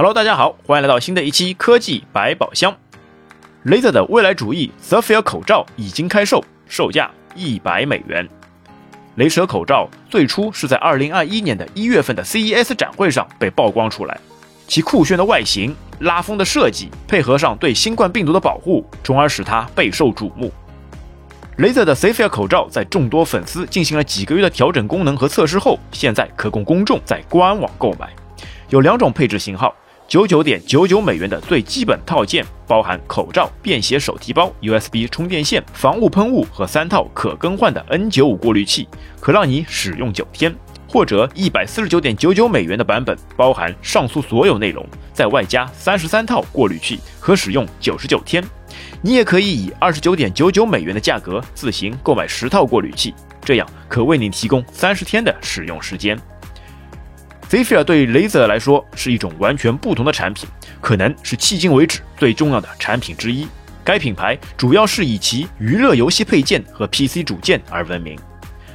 Hello，大家好，欢迎来到新的一期科技百宝箱。Laser 的未来主义 Safir 口罩已经开售，售价一百美元。雷蛇口罩最初是在2021年的一月份的 CES 展会上被曝光出来，其酷炫的外形、拉风的设计，配合上对新冠病毒的保护，从而使它备受瞩目。Laser 的 Safir 口罩在众多粉丝进行了几个月的调整功能和测试后，现在可供公众在官网购买，有两种配置型号。九九点九九美元的最基本套件，包含口罩、便携手提包、USB 充电线、防雾喷雾和三套可更换的 N95 过滤器，可让你使用九天；或者一百四十九点九九美元的版本，包含上述所有内容，再外加三十三套过滤器，可使用九十九天。你也可以以二十九点九九美元的价格自行购买十套过滤器，这样可为你提供三十天的使用时间。Zephyr 对 Laser 来说是一种完全不同的产品，可能是迄今为止最重要的产品之一。该品牌主要是以其娱乐游戏配件和 PC 主件而闻名，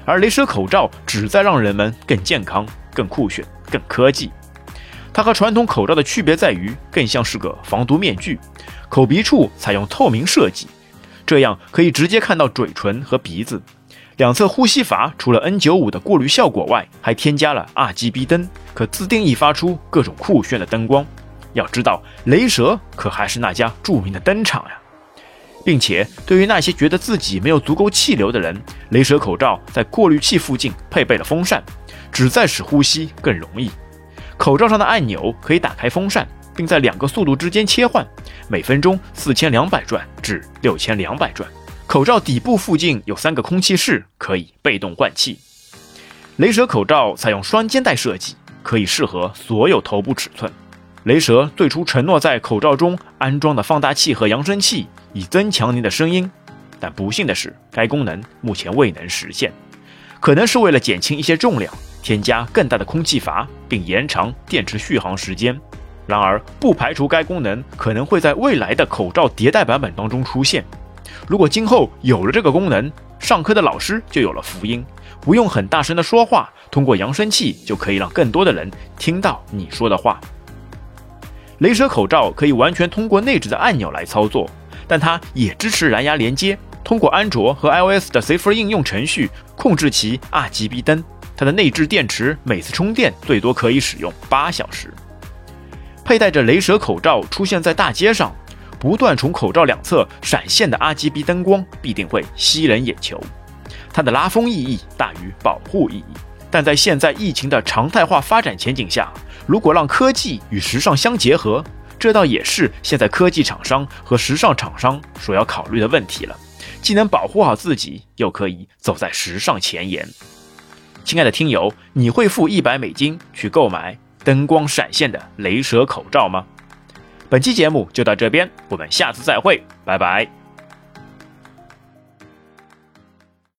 而雷蛇口罩旨在让人们更健康、更酷炫、更科技。它和传统口罩的区别在于，更像是个防毒面具，口鼻处采用透明设计，这样可以直接看到嘴唇和鼻子。两侧呼吸阀除了 N95 的过滤效果外，还添加了 RGB 灯，可自定义发出各种酷炫的灯光。要知道，雷蛇可还是那家著名的灯厂呀！并且，对于那些觉得自己没有足够气流的人，雷蛇口罩在过滤器附近配备了风扇，旨在使呼吸更容易。口罩上的按钮可以打开风扇，并在两个速度之间切换，每分钟四千两百转至六千两百转。口罩底部附近有三个空气室，可以被动换气。雷蛇口罩采用双肩带设计，可以适合所有头部尺寸。雷蛇最初承诺在口罩中安装的放大器和扬声器，以增强您的声音，但不幸的是，该功能目前未能实现，可能是为了减轻一些重量，添加更大的空气阀，并延长电池续航时间。然而，不排除该功能可能会在未来的口罩迭代版本当中出现。如果今后有了这个功能，上课的老师就有了福音，不用很大声的说话，通过扬声器就可以让更多的人听到你说的话。雷蛇口罩可以完全通过内置的按钮来操作，但它也支持蓝牙连接，通过安卓和 iOS 的 Safer 应用程序控制其 RGB 灯。它的内置电池每次充电最多可以使用八小时。佩戴着雷蛇口罩出现在大街上。不断从口罩两侧闪现的 RGB 灯光必定会吸人眼球，它的拉风意义大于保护意义。但在现在疫情的常态化发展前景下，如果让科技与时尚相结合，这倒也是现在科技厂商和时尚厂商所要考虑的问题了。既能保护好自己，又可以走在时尚前沿。亲爱的听友，你会付一百美金去购买灯光闪现的雷蛇口罩吗？本期节目就到这边，我们下次再会，拜拜。